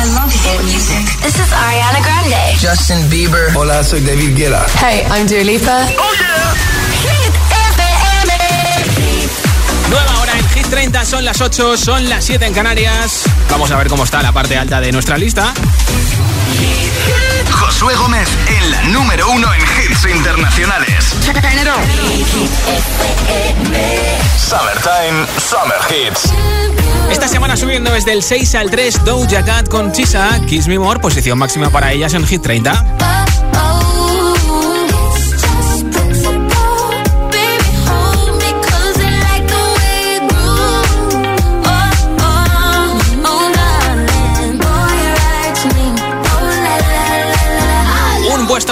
I love hit music. This is Ariana Grande. Justin Bieber. Hola, soy David Guetta. Hey, I'm Dua Lipa. Oh yeah. Hit Nueva hora en Hit 30, son las 8, son las 7 en Canarias. Vamos a ver cómo está la parte alta de nuestra lista. Josué Gómez en la número uno en hits internacionales. Summertime, Summer Hits. Esta semana subiendo desde el 6 al 3 Doja Cat con Chisa, Kiss Me More, posición máxima para ellas en Hit 30.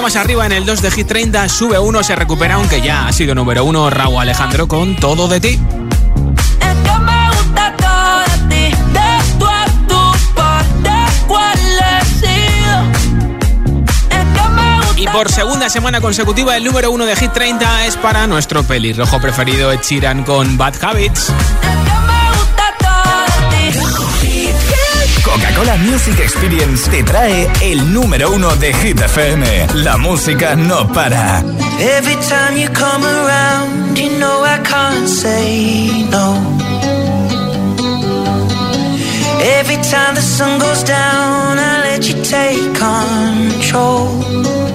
Más arriba en el 2 de Hit 30, sube uno, se recupera, aunque ya ha sido número uno Raúl Alejandro con Todo de ti. Y por segunda semana consecutiva, el número uno de Hit 30 es para nuestro pelirrojo preferido, Ed Sheeran con Bad Habits. Coca-Cola Music Experience te trae el número uno de Hit FM. La música no para. Every time you come around, you know I can't say no. Every time the sun goes down, I let you take control.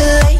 too late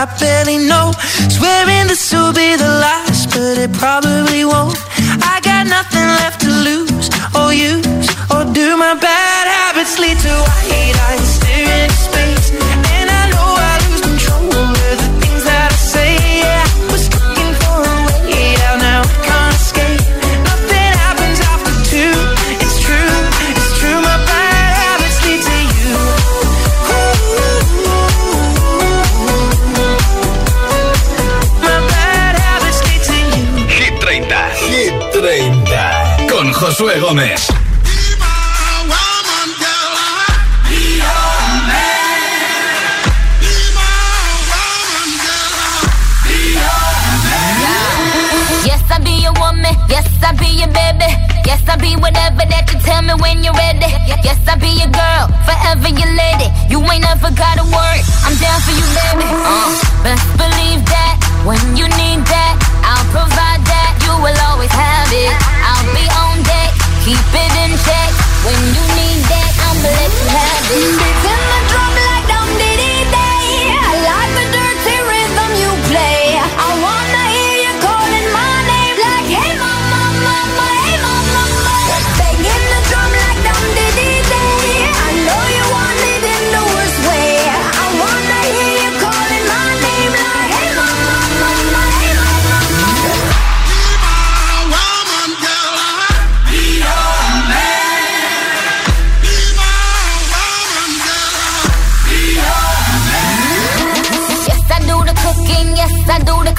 I barely know. Swearing this will be the last, but it probably won't. I got nothing left to lose or use or do. My bad habits lead to. man. Yes, I'll be your baby. Yes, I'll be whatever that you tell me when you're ready. Yes, I'll be your girl, forever your lady. You ain't never gotta worry, I'm down for you, baby. Uh, believe that when you need that, I'll provide that. You will always have it. Keep it in check. When you need that, I'ma let you have it.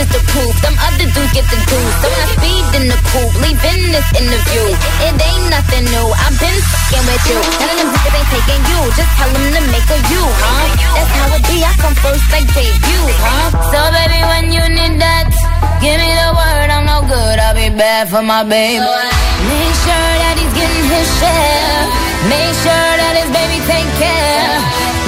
is the proof. Them other dudes get the juice. So I speed in the coupe, leaving this interview. It ain't nothing new. I've been fucking with you. None of them niggas ain't taking you. Just tell them to make a you, huh? That's how it be. I come first like debut, huh? So baby, when you need that, give me the word. I'm no good. I'll be bad for my baby. Make sure that he's getting his share. Make sure that his baby take care.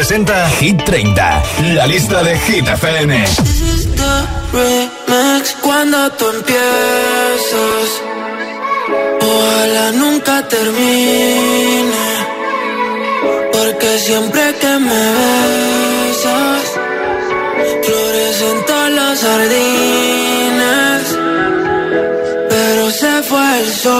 Presenta Hit 30, la lista de Hit FM. Cuando tú empiezas, ojalá nunca termine. Porque siempre que me besas, florecen todas las jardines. Pero se fue el sol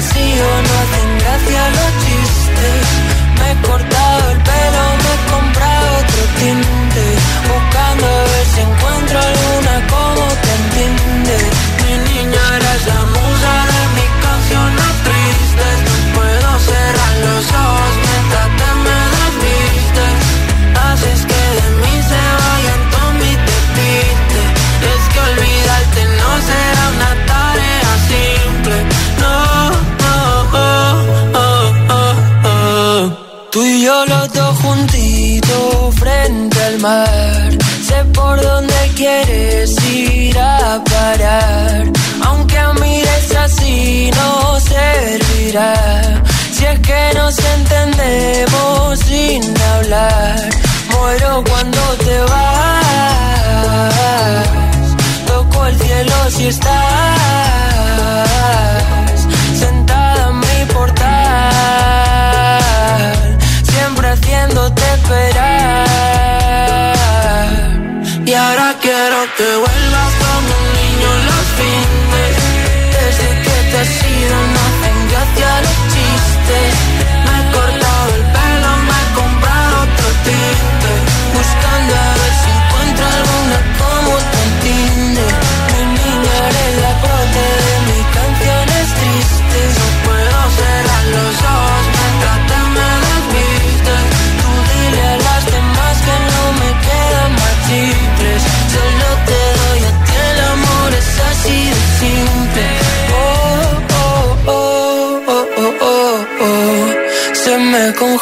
ido, no hacen gracia los chistes. Me he cortado el pelo, me he comprado otro tinte. Buscando ver si encuentro alguna como Sé por dónde quieres ir a parar. Aunque a mires así no servirá. Si es que nos entendemos sin hablar. Muero cuando te vas. Toco el cielo si estás sentada en mi portal haciéndote esperar. Que vuelvas como un niño los fines. Desde que te has ido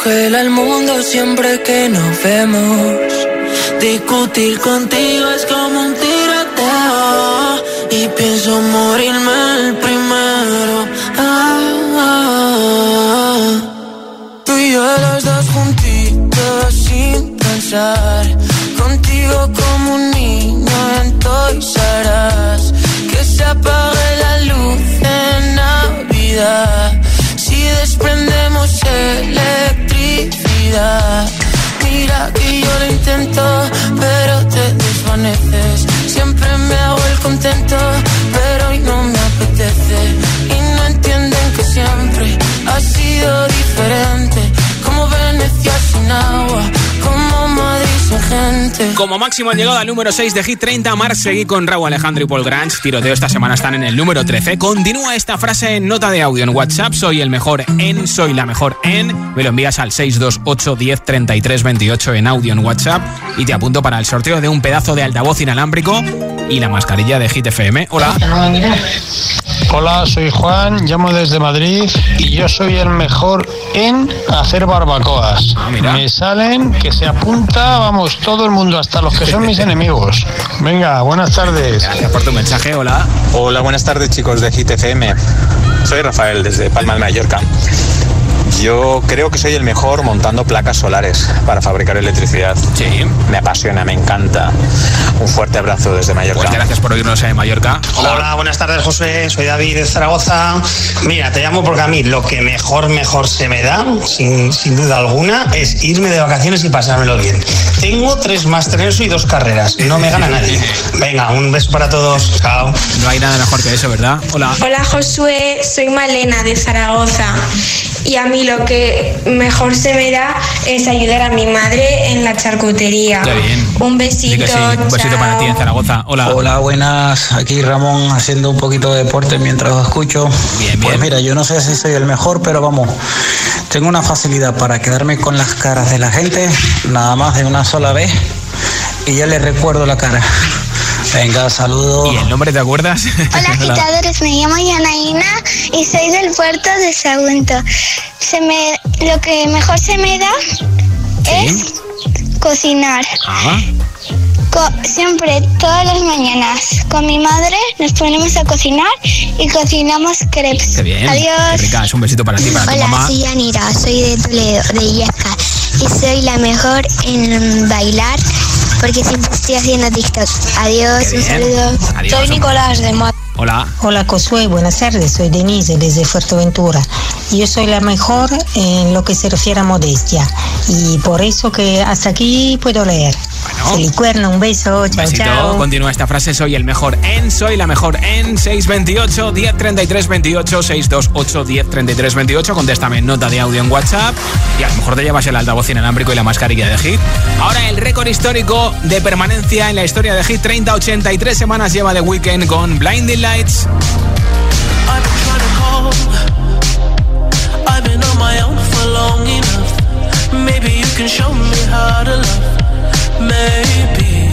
congela el mundo siempre que nos vemos. Discutir contigo es como un tiroteo morirme el primero. Ah, ah. Tú y yo los dos juntitos sin pensar. Contigo como un niño en Toys Que se apague it. Como máximo han llegado al número 6 de Hit 30, Mar seguí con Raúl Alejandro y Paul Grange. Tiroteo esta semana están en el número 13. Continúa esta frase en nota de audio en WhatsApp. Soy el mejor en, soy la mejor en. Me lo envías al 628 10 33 28 en audio en WhatsApp y te apunto para el sorteo de un pedazo de altavoz inalámbrico y la mascarilla de Hit FM. Hola. Hola, soy Juan, llamo desde Madrid y yo soy el mejor en hacer barbacoas. Ah, mira. Me salen que se apunta, vamos, todo el mundo, hasta los que son mis enemigos. Venga, buenas tardes. Gracias por tu mensaje. Hola. Hola, buenas tardes chicos de Hit FM. Soy Rafael desde Palma de Mallorca. Yo creo que soy el mejor montando placas solares para fabricar electricidad. Sí. Me apasiona, me encanta. Un fuerte abrazo desde Mallorca. Pues gracias por oírnos en Mallorca. Hola. buenas tardes José, soy David de Zaragoza. Mira, te llamo porque a mí lo que mejor, mejor se me da, sin, sin duda alguna, es irme de vacaciones y pasármelo bien. Tengo tres másteres y dos carreras, no me gana nadie. Venga, un beso para todos, chao. No hay nada mejor que eso, ¿verdad? Hola. Hola Josué, soy Malena de Zaragoza y a mí lo que mejor se me da es ayudar a mi madre en la charcutería. Qué bien. Un besito. sí. Un besito chao. para ti en Zaragoza. Hola. Hola, buenas. Aquí Ramón haciendo un poquito de deporte mientras os escucho. Bien, Pues bien. mira, yo no sé si soy el mejor, pero vamos, tengo una facilidad para quedarme con las caras de la gente, nada más de una sola vez, y ya le recuerdo la cara. Venga, saludos. ¿Y el nombre te acuerdas? Hola agitadores, me llamo Yanaína y soy del puerto de Sagunto. Se me, lo que mejor se me da es cocinar. Ah, Co- siempre, todas las mañanas, con mi madre nos ponemos a cocinar y cocinamos crepes. qué bien. Qué Adiós. rica. Es un besito para ti, para tu Hola, mamá. soy Yanira, soy de Toledo, de Illesca, y soy la mejor en bailar porque siempre estoy haciendo TikTok. Adiós, un saludo. Adiós. Soy Nicolás de Madrid. Hola. Hola Josué, buenas tardes, soy Denise desde Fuerteventura. Yo soy la mejor en lo que se refiere a modestia y por eso que hasta aquí puedo leer. Bueno. Felicuerno, un beso, chao, besito. chao. Continúa esta frase. Soy el mejor en, soy la mejor en 628 1033 28 628 1033 28. Contéstame en nota de audio en WhatsApp y a lo mejor te llevas el altavoz inalámbrico y la mascarilla de Hit. Ahora el récord histórico de permanencia en la historia de Hit 30 83 semanas lleva de Weekend con Blinding Lights. I've been trying to call. I've been on my own for long enough. Maybe you can show me how to love. Maybe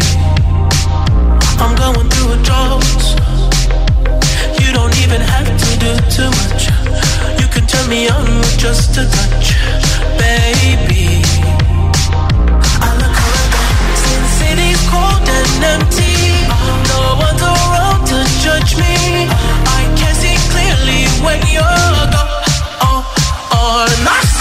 I'm going through a drought. You don't even have to do too much. You can turn me on with just a touch, baby. I look around, cold and empty. No one's around to judge me. I can see clearly when you're gone. Oh, oh,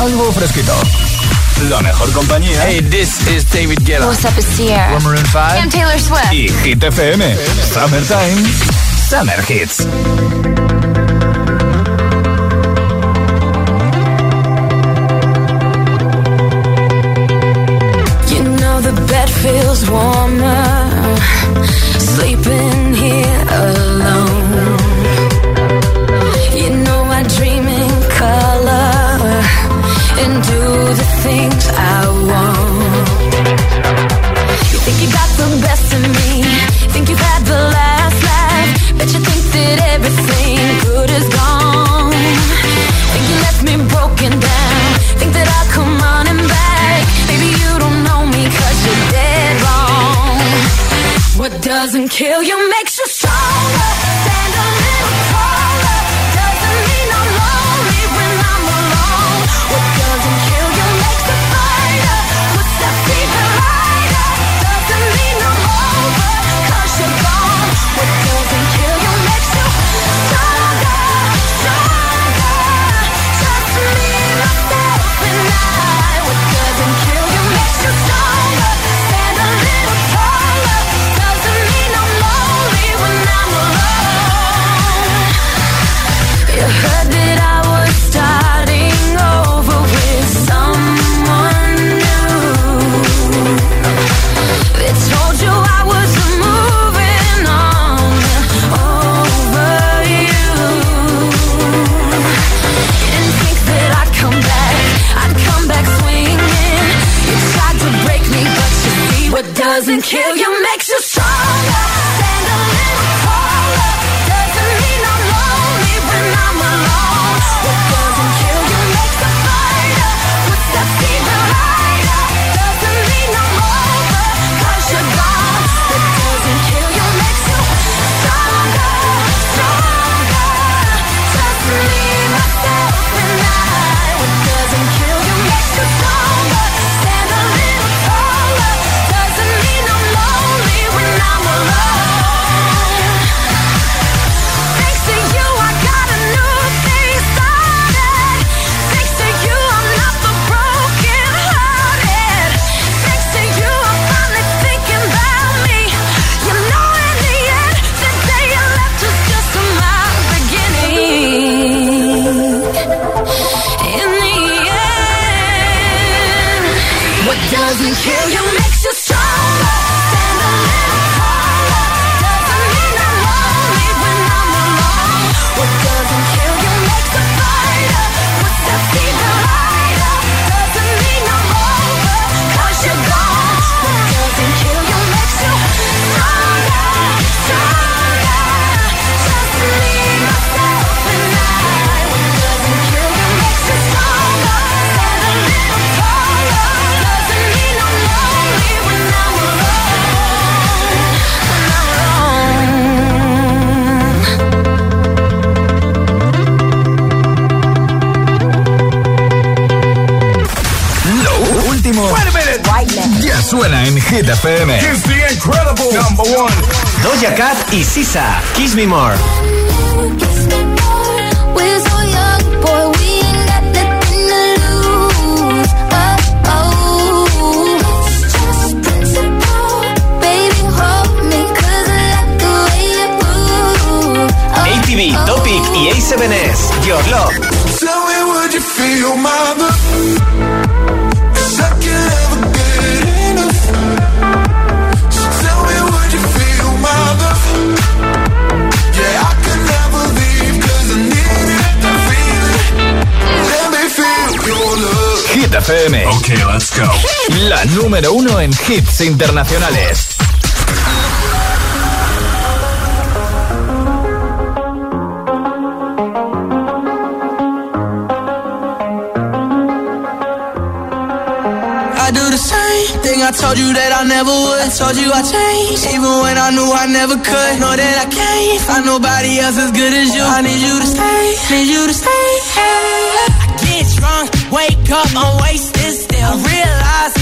algo fresquito. La mejor compañía. Hey, this is David Guetta. What's up, it's here. We're Maroon 5. I'm Taylor Swift. Y Hit FM. Summertime. Summer Hits. You know the bed feels warmer doesn't kill you makes kill you. y Sisa. Kiss Me More. Disco, la número uno en hits internacionales. I do the same thing I told you that I never would. I told you I changed, even when I knew I never could. Know that I can't find nobody else as good as you. I need you to stay, need you to stay. Hey. I get drunk, wake up, I'm wasted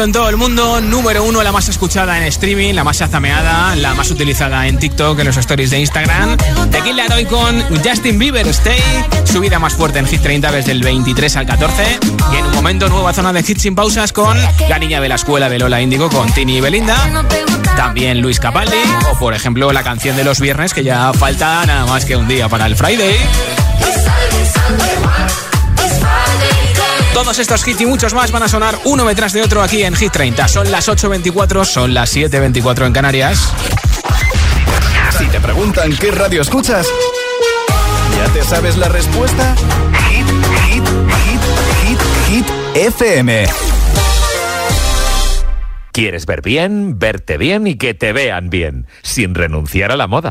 En todo el mundo, número uno, la más escuchada en streaming, la más azameada, la más utilizada en TikTok, en los stories de Instagram. De aquí la con Justin Bieber, Stay, subida más fuerte en Hit 30 desde el 23 al 14. Y en un momento, nueva zona de hits sin pausas con La Niña de la Escuela de Lola Índigo con Tini y Belinda. También Luis Capaldi, o por ejemplo la canción de los viernes, que ya falta nada más que un día para el Friday. Todos estos hits y muchos más van a sonar uno detrás de otro aquí en Hit 30. Son las 8.24, son las 7.24 en Canarias. Si te preguntan qué radio escuchas, ¿ya te sabes la respuesta? Hit, hit, hit, hit, hit, FM. ¿Quieres ver bien, verte bien y que te vean bien, sin renunciar a la moda?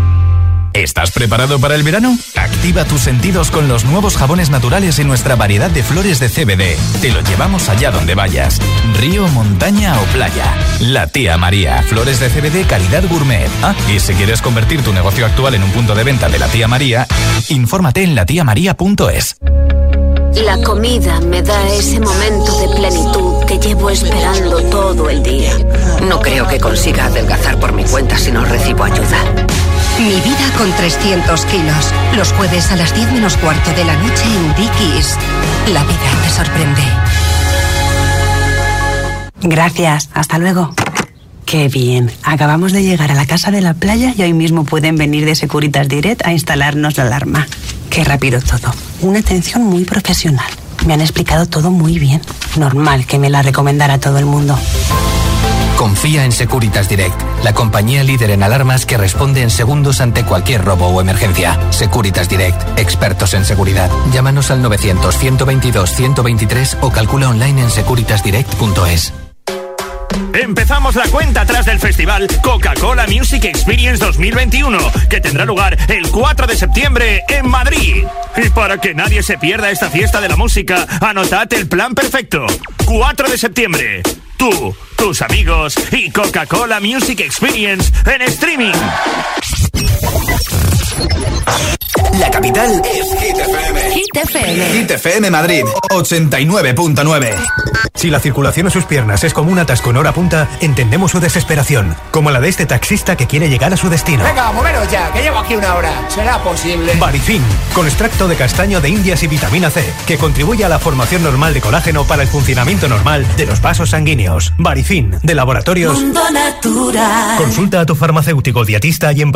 ¿Estás preparado para el verano? Activa tus sentidos con los nuevos jabones naturales y nuestra variedad de flores de CBD. Te lo llevamos allá donde vayas. Río, montaña o playa. La tía María. Flores de CBD calidad gourmet. Ah, y si quieres convertir tu negocio actual en un punto de venta de la tía María, infórmate en latiamaría.es. La comida me da ese momento de plenitud que llevo esperando todo el día. No creo que consiga adelgazar por mi cuenta si no recibo ayuda. Mi vida con 300 kilos. Los jueves a las 10 menos cuarto de la noche en Dickies. La vida te sorprende. Gracias, hasta luego. Qué bien. Acabamos de llegar a la casa de la playa y hoy mismo pueden venir de Securitas Direct a instalarnos la alarma. Qué rápido todo. Una atención muy profesional. Me han explicado todo muy bien. Normal que me la recomendara todo el mundo. Confía en Securitas Direct, la compañía líder en alarmas que responde en segundos ante cualquier robo o emergencia. Securitas Direct, expertos en seguridad. Llámanos al 900-122-123 o calcula online en securitasdirect.es. Empezamos la cuenta atrás del festival Coca-Cola Music Experience 2021, que tendrá lugar el 4 de septiembre en Madrid. Y para que nadie se pierda esta fiesta de la música, anotad el plan perfecto. 4 de septiembre. Tú, tus amigos y Coca-Cola Music Experience en streaming. La capital es Hit FM. Hit FM. Hit FM Madrid 89.9. Si la circulación a sus piernas es como un atasco en hora punta, entendemos su desesperación, como la de este taxista que quiere llegar a su destino. Venga, moveros ya, que llevo aquí una hora. ¿Será posible? Barifin, con extracto de castaño de indias y vitamina C, que contribuye a la formación normal de colágeno para el funcionamiento normal de los vasos sanguíneos. Barifin, de laboratorios. Mundo Natural. Consulta a tu farmacéutico dietista y en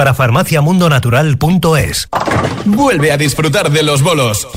Vuelve a disfrutar de los bolos.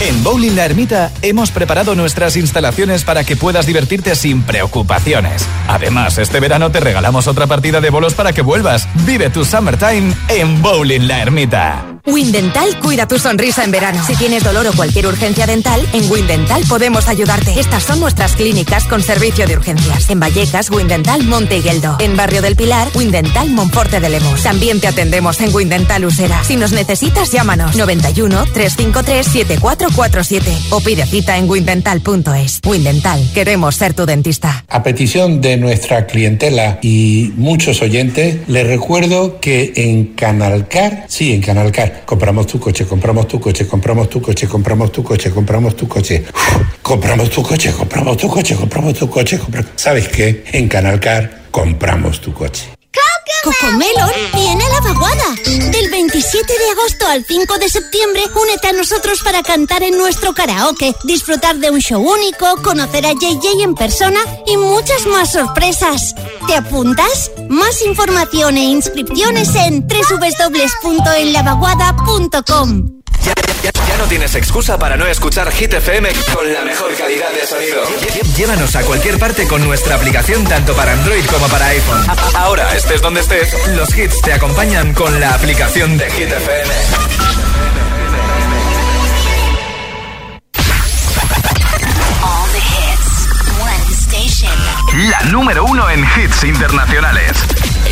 En Bowling La Ermita hemos preparado nuestras instalaciones para que puedas divertirte sin preocupaciones. Además, este verano te regalamos otra partida de bolos para que vuelvas. Vive tu summertime en Bowling La Ermita. Windental cuida tu sonrisa en verano. Si tienes dolor o cualquier urgencia dental, en Windental podemos ayudarte. Estas son nuestras clínicas con servicio de urgencias. En Vallecas, Windental Monte Higueldo. En Barrio del Pilar, Windental Monforte de Lemos. También te atendemos en Windental Usera. Si nos necesitas, llámanos 91 353 7447 o pide cita en windental.es. Windental, queremos ser tu dentista. A petición de nuestra clientela y muchos oyentes, les recuerdo que en Canalcar, sí, en Canalcar, compramos tu coche, compramos tu coche, compramos tu coche, compramos tu coche, compramos tu coche, compramos tu coche, compramos tu coche, compramos tu coche, ¿Sabes qué? En Canalcar compramos tu coche. Cocomelon viene a la vaguada. Del 27 de agosto al 5 de septiembre, únete a nosotros para cantar en nuestro karaoke, disfrutar de un show único, conocer a JJ en persona y muchas más sorpresas. ¿Te apuntas? Más información e inscripciones en www.enlavaguada.com. Ya, ya- ya no tienes excusa para no escuchar Hit FM con la mejor calidad de sonido. Llévanos a cualquier parte con nuestra aplicación tanto para Android como para iPhone. Ahora, estés donde estés, los hits te acompañan con la aplicación de Hit FM. All the hits. One station. La número uno en hits internacionales.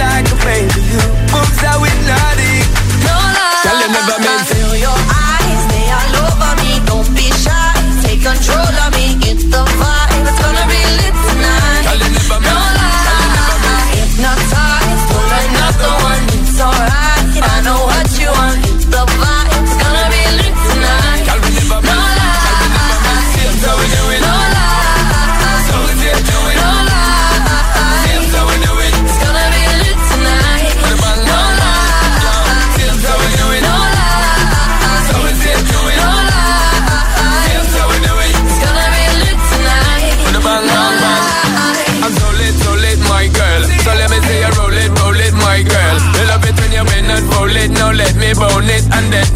like a baby you. Moves how hypnotic. No lie. Girl, you never meant. Feel your eyes, they all over me. Don't be shy, take control of me.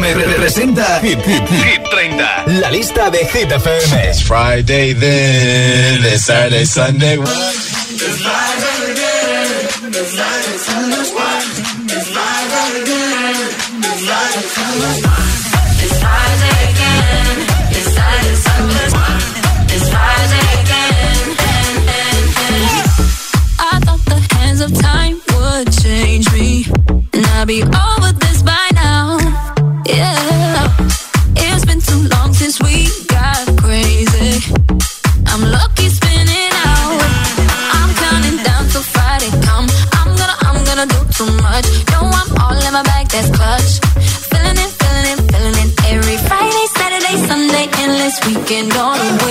presenta Hit, Hit, Hit 30. La lista de Hit FM. It's Friday then, it's Saturday, Sunday. It's Friday again, it's Friday, Sunday. It's Friday again, it's Friday, Sunday. It's Friday again, it's Saturday, Sunday. It's Friday again, I thought the hands of time would change me, and I'd be over endless weekend on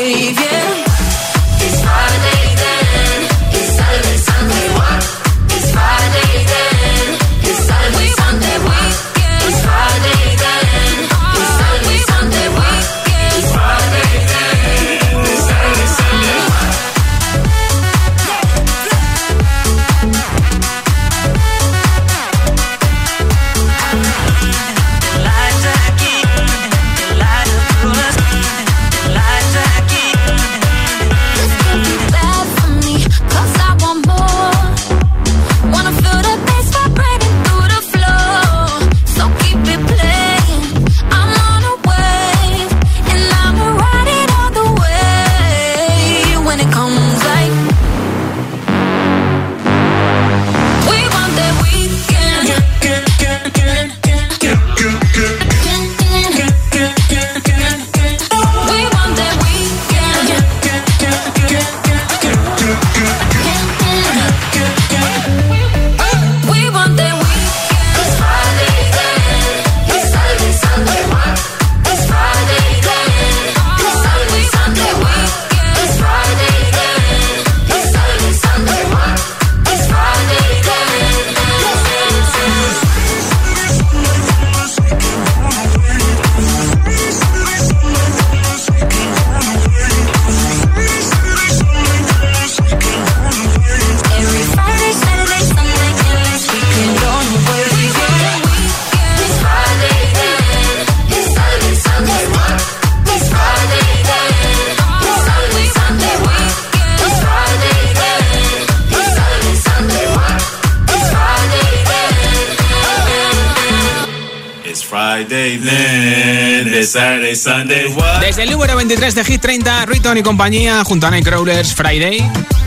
23 de Hit 30, Riton y compañía, junto a Nightcrawlers, Friday.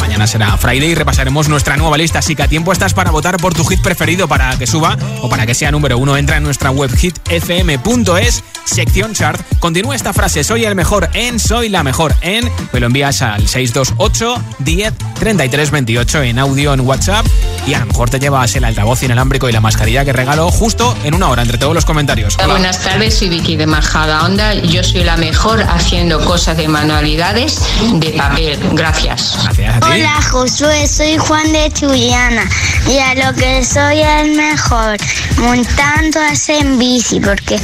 Mañana será Friday y repasaremos nuestra nueva lista. Así que a tiempo estás para votar por tu hit preferido para que suba o para que sea número uno. Entra en nuestra web hitfm.es, sección chart. Continúa esta frase: Soy el mejor en, soy la mejor en. Me lo envías al 628 10 33 28 en audio en WhatsApp. Y a lo mejor te llevas el altavoz inalámbrico y la mascarilla que regalo justo en una hora entre todos los comentarios. Hola. Buenas tardes, soy Vicky de Majada Onda. Yo soy la mejor haciendo cosas de manualidades de papel. Gracias. Gracias a ti. Hola Josué, soy Juan de Chuyana y a lo que soy el mejor montando en bici porque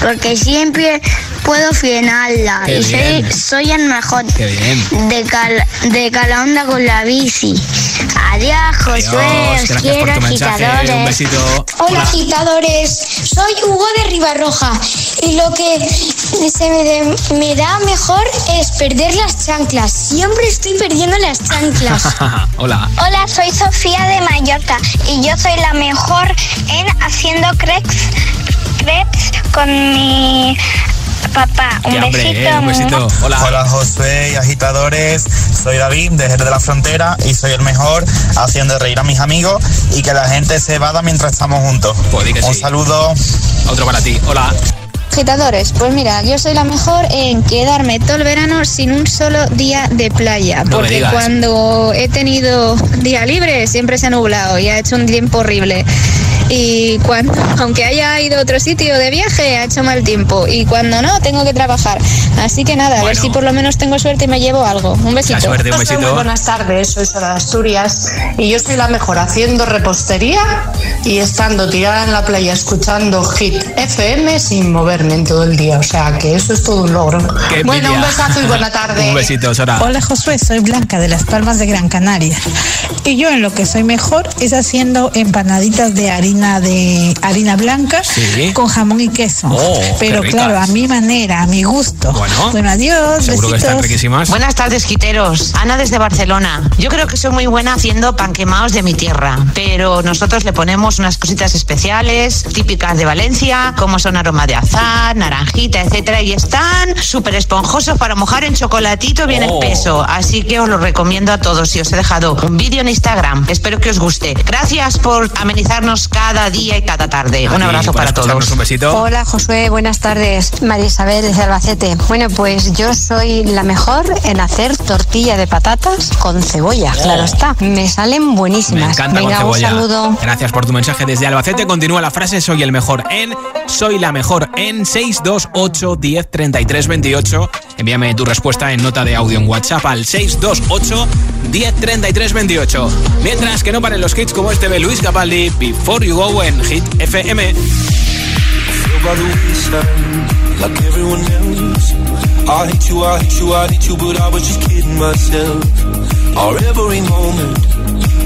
porque siempre puedo frenarla Qué y soy, bien. soy el mejor Qué bien. de, cal, de Calahonda con la bici. Adiós Josué, Adiós, os quiero agitadores. Un besito. Hola agitadores, soy Hugo de Ribarroja y lo que se me, de- me da mejor es perder las chanclas. Siempre estoy perdiendo las chanclas. Hola. Hola, soy Sofía de Mallorca y yo soy la mejor en haciendo crepes, crepes con mi papá. Un hambre, besito. eh, un besito. Hola. Hola Josué y agitadores, soy David de Jerez de la Frontera y soy el mejor haciendo reír a mis amigos y que la gente se vada mientras estamos juntos. Pues Un sí. saludo. Otro para ti. Hola. Agitadores, pues mira, yo soy la mejor en quedarme todo el verano sin un solo día de playa, No porque cuando he tenido día libre siempre se ha nublado y ha hecho un tiempo horrible. Y cuando, aunque haya ido a otro sitio de viaje, ha hecho mal tiempo. Y cuando no, tengo que trabajar. Así que nada, a ver si por lo menos tengo suerte y me llevo algo. Un besito. suerte, un besito. Muy buenas tardes, soy Sara de Asturias y yo soy la mejor haciendo repostería y estando tirada en la playa escuchando Hit FM sin moverme en todo el día. O sea que eso es todo un logro. Qué bueno, un besazo y buena tarde. Un besito, Sora. Hola Josué, soy Blanca de Las Palmas de Gran Canaria. Y yo en lo que soy mejor es haciendo empanaditas de harina harina de harina blanca con jamón y queso. Oh, Pero qué claro, a mi manera, a mi gusto. Bueno, adiós. seguro que están riquísimas. Buenas tardes, quiteros. Ana desde Barcelona. Yo creo que soy muy buena haciendo panquemaos de mi tierra, pero nosotros le ponemos unas cositas especiales, típicas de Valencia, como son aroma de azar, naranjita, etcétera, y están súper esponjosos para mojar en chocolatito bien Oh. espeso. Así que os lo recomiendo a todos y os he dejado un vídeo en Instagram. Espero que os guste. Gracias por amenizarnos cada día y cada tarde. Un abrazo para todos. Un besito. Hola Josué, buenas tardes. María Isabel desde Albacete. Bueno, pues yo soy la mejor en hacer tortilla de patatas con cebolla. Oh. Claro está, me salen buenísimas. Me encanta Venga, con un cebolla. saludo. Gracias por tu mensaje desde Albacete. Continúa la frase soy el mejor en soy la mejor en 628 10 33 28. Envíame tu respuesta en nota de audio en WhatsApp al 628 10 33 28. Mientras que no paren los hits como este de Luis Capaldi Before You Go en Hit FM. I hate you, I hate you, I hate you, but I was just kidding myself. Our every moment,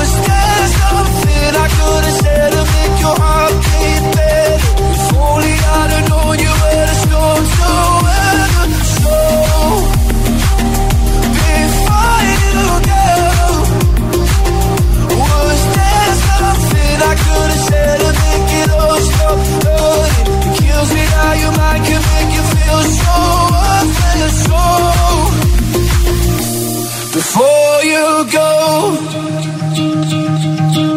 was there something I could have said to make your heart beat better? If only I'd have known you were the storm to weather. So, before you go, was there something I could have said to make it all stop hurting? It kills me how your mind can make you feel so worthless. So, before you go.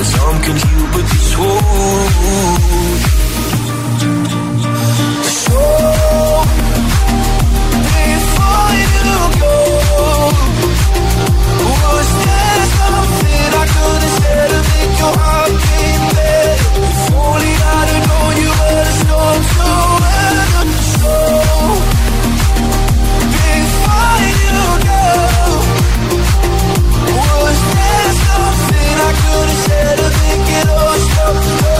Well, some can heal, but this won't. So, before you go, was there something I could have said to make your heart beat better? If only I'd have known you were the storm to weather. So,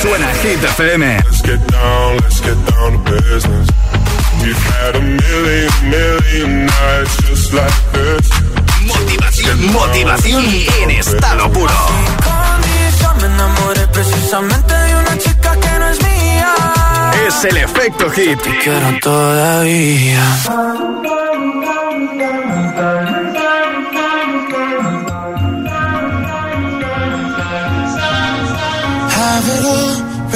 suena Hit FM. Let's get down, let's get down to business. We've had a million, million nights just like this. Motivación, motivación en estado puro. Yo me enamoré precisamente de una chica que no es mía. Es el efecto hit. Te quiero todavía.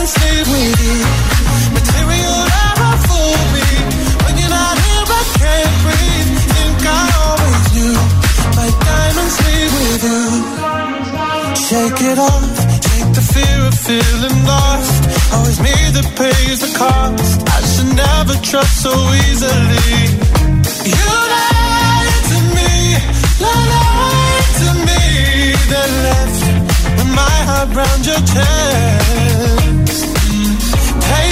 Leave with you. Material never fool me. When you're not here, I can't breathe. Think I always knew. My diamonds with you. Shake it off. Take the fear of feeling lost. Always the cost. I should never trust so easily. You lied to me, lied to me, then left my heart your chest.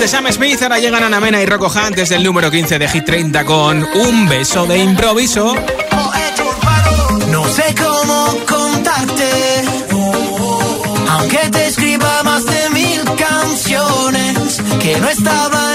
De Sam Smith, ahora llegan Ana Mena y Rocco Hunt desde el número 15 de Hit 30 con un beso de improviso. No sé cómo contarte, aunque te escriba más de mil canciones que no estaba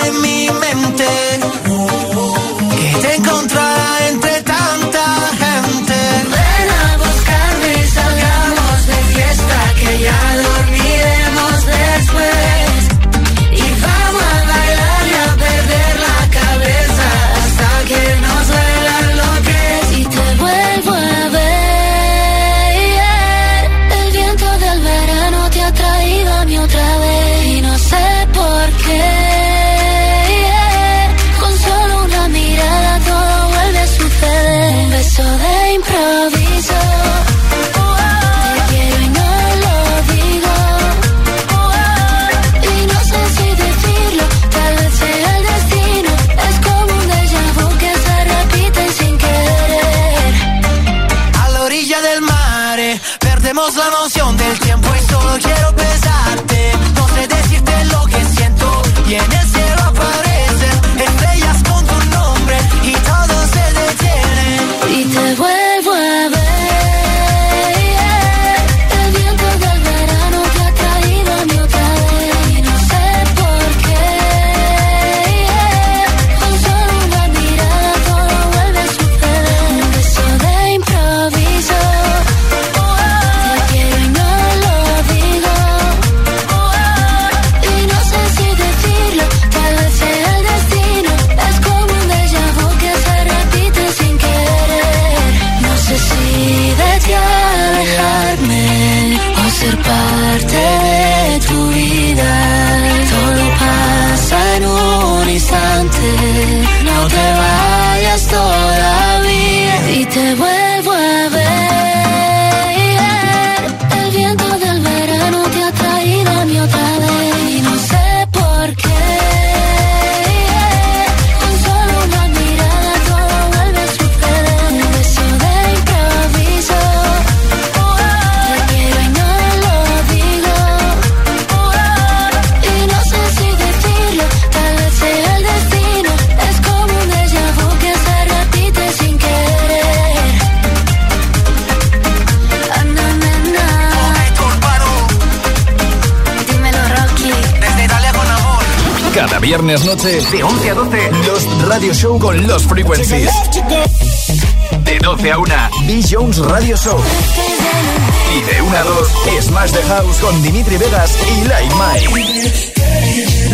viernes noche, de 11 a 12, los Radio Show con los Frequencies. De 12 a 1, B. Jones Radio Show. Y de 1 a 2, Smash the House con Dimitri Vegas y Light Mike.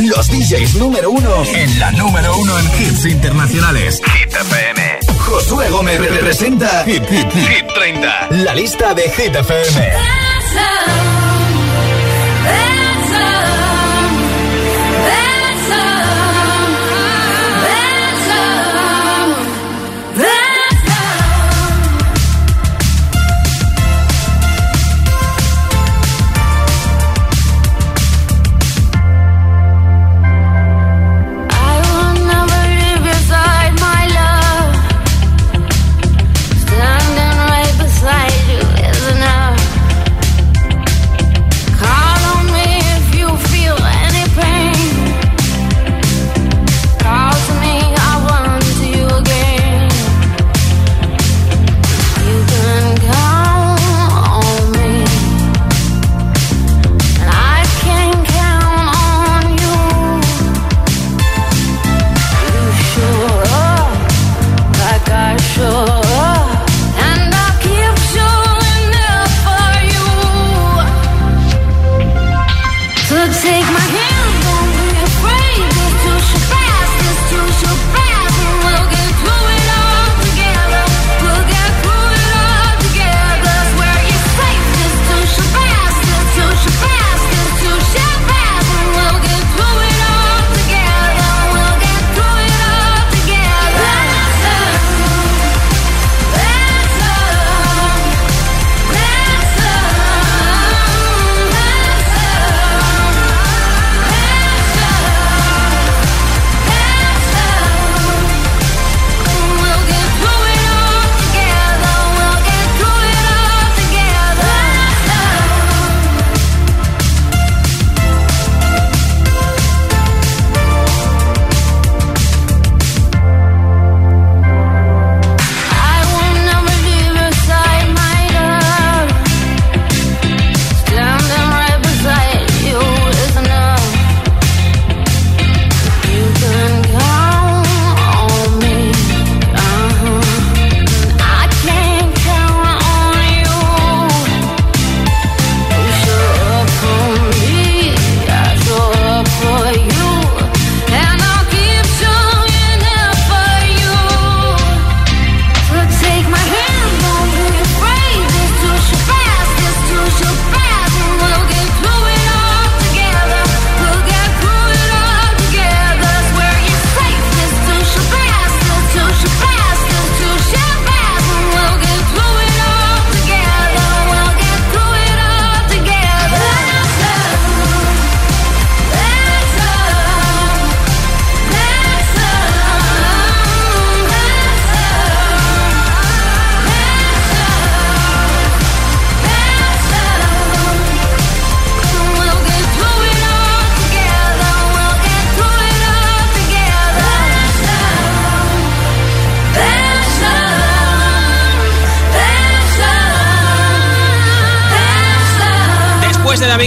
Los DJs número 1 en la número 1 en hits internacionales. Hit FM. Josué Gómez representa Hit, 30. La lista de Hit FM.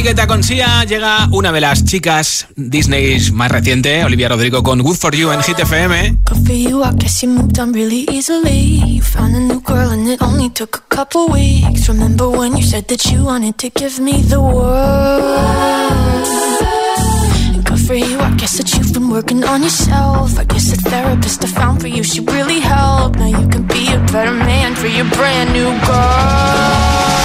Guetta con Sia llega una de las chicas Disney más reciente, Olivia Rodrigo con Good For You en Hit FM. Good for you, I guess you moved on really easily. You found a new girl and it only took a couple weeks. Remember when you said that you wanted to give me the world? Good for you, I guess that you've been working on yourself. I guess the therapist I found for you should really help. Now you can be a better man for your brand new girl.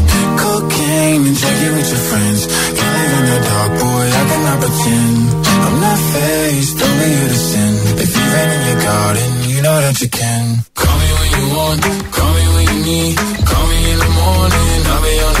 Cocaine and drinking with your friends. Can't live in the dark, boy, I cannot pretend. I'm not faced, only you to sin. If you rain in your garden, you know that you can. Call me when you want, call me when you need. Call me in the morning, I'll be on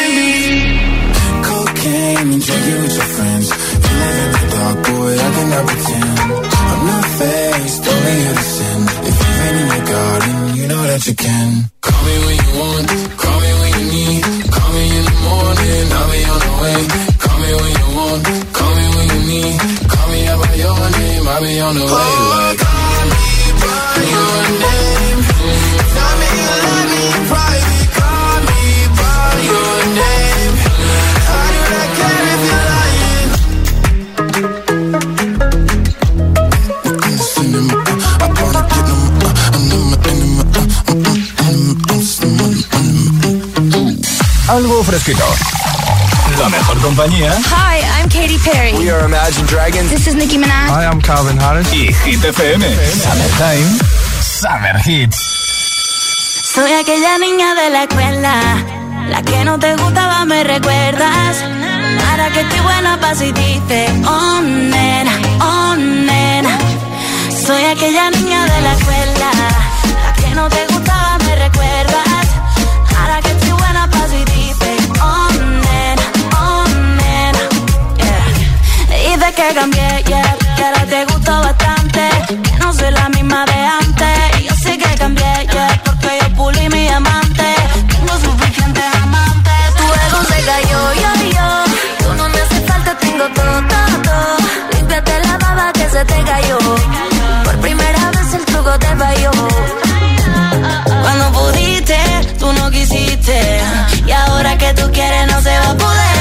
Dark, boy, I cannot pretend. I'm not faced, only sin. If you rain in your garden, you know that you can. Call me when you want, call me when you need. Call me in the morning, I'll be on the way. Call me when you want, call me when you need. Call me out by your name, I'll be on the way. Like, call me by your name. Tell me fresquito. La mejor compañía. Hi, I'm Katy Perry. We are Imagine Dragons. This is Nicki Minaj. I am Calvin Harris. Y Hit FM. Summertime. Summer Hits. Soy aquella niña de la escuela, la que no te gustaba, me recuerdas. Ahora que estoy buena, paso y dice, oh nena, oh nena. Soy aquella niña de la escuela, cambié, yeah, que ahora te gusta bastante. Que no soy la misma de antes. Y yo sé que cambié, yeah, porque yo pulí mi amante. Tengo suficientes amantes. Tu ego se cayó, yo, yo. Tú no me haces falta, tengo todo, todo, todo. Límpiate la baba que se te cayó. Por primera vez el truco te falló. Cuando pudiste, tú no quisiste. Y ahora que tú quieres, no se va a poder.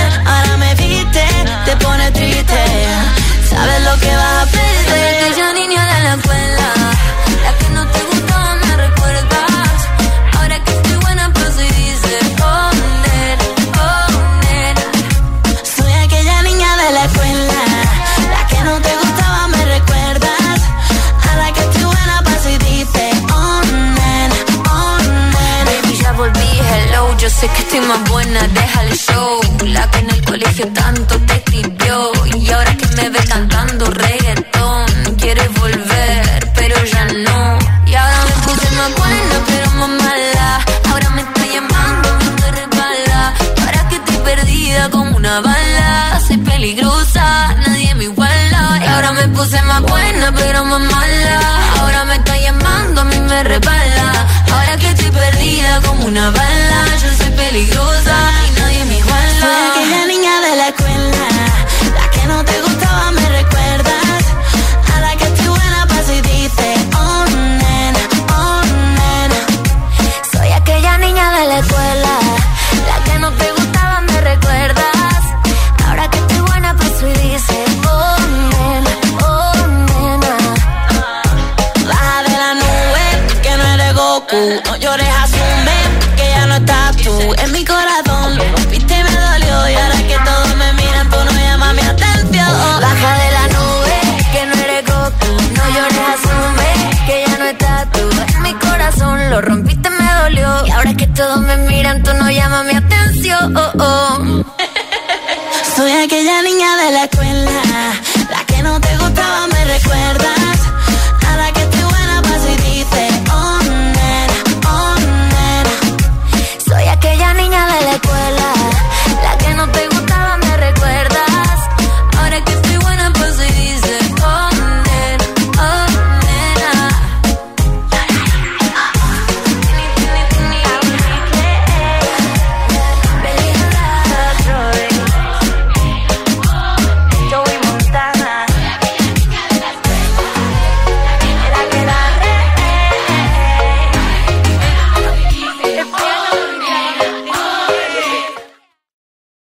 buena, pero más mala. Ahora me está llamando, a mí me repala. Ahora que estoy perdida como una bala, yo soy peligrosa.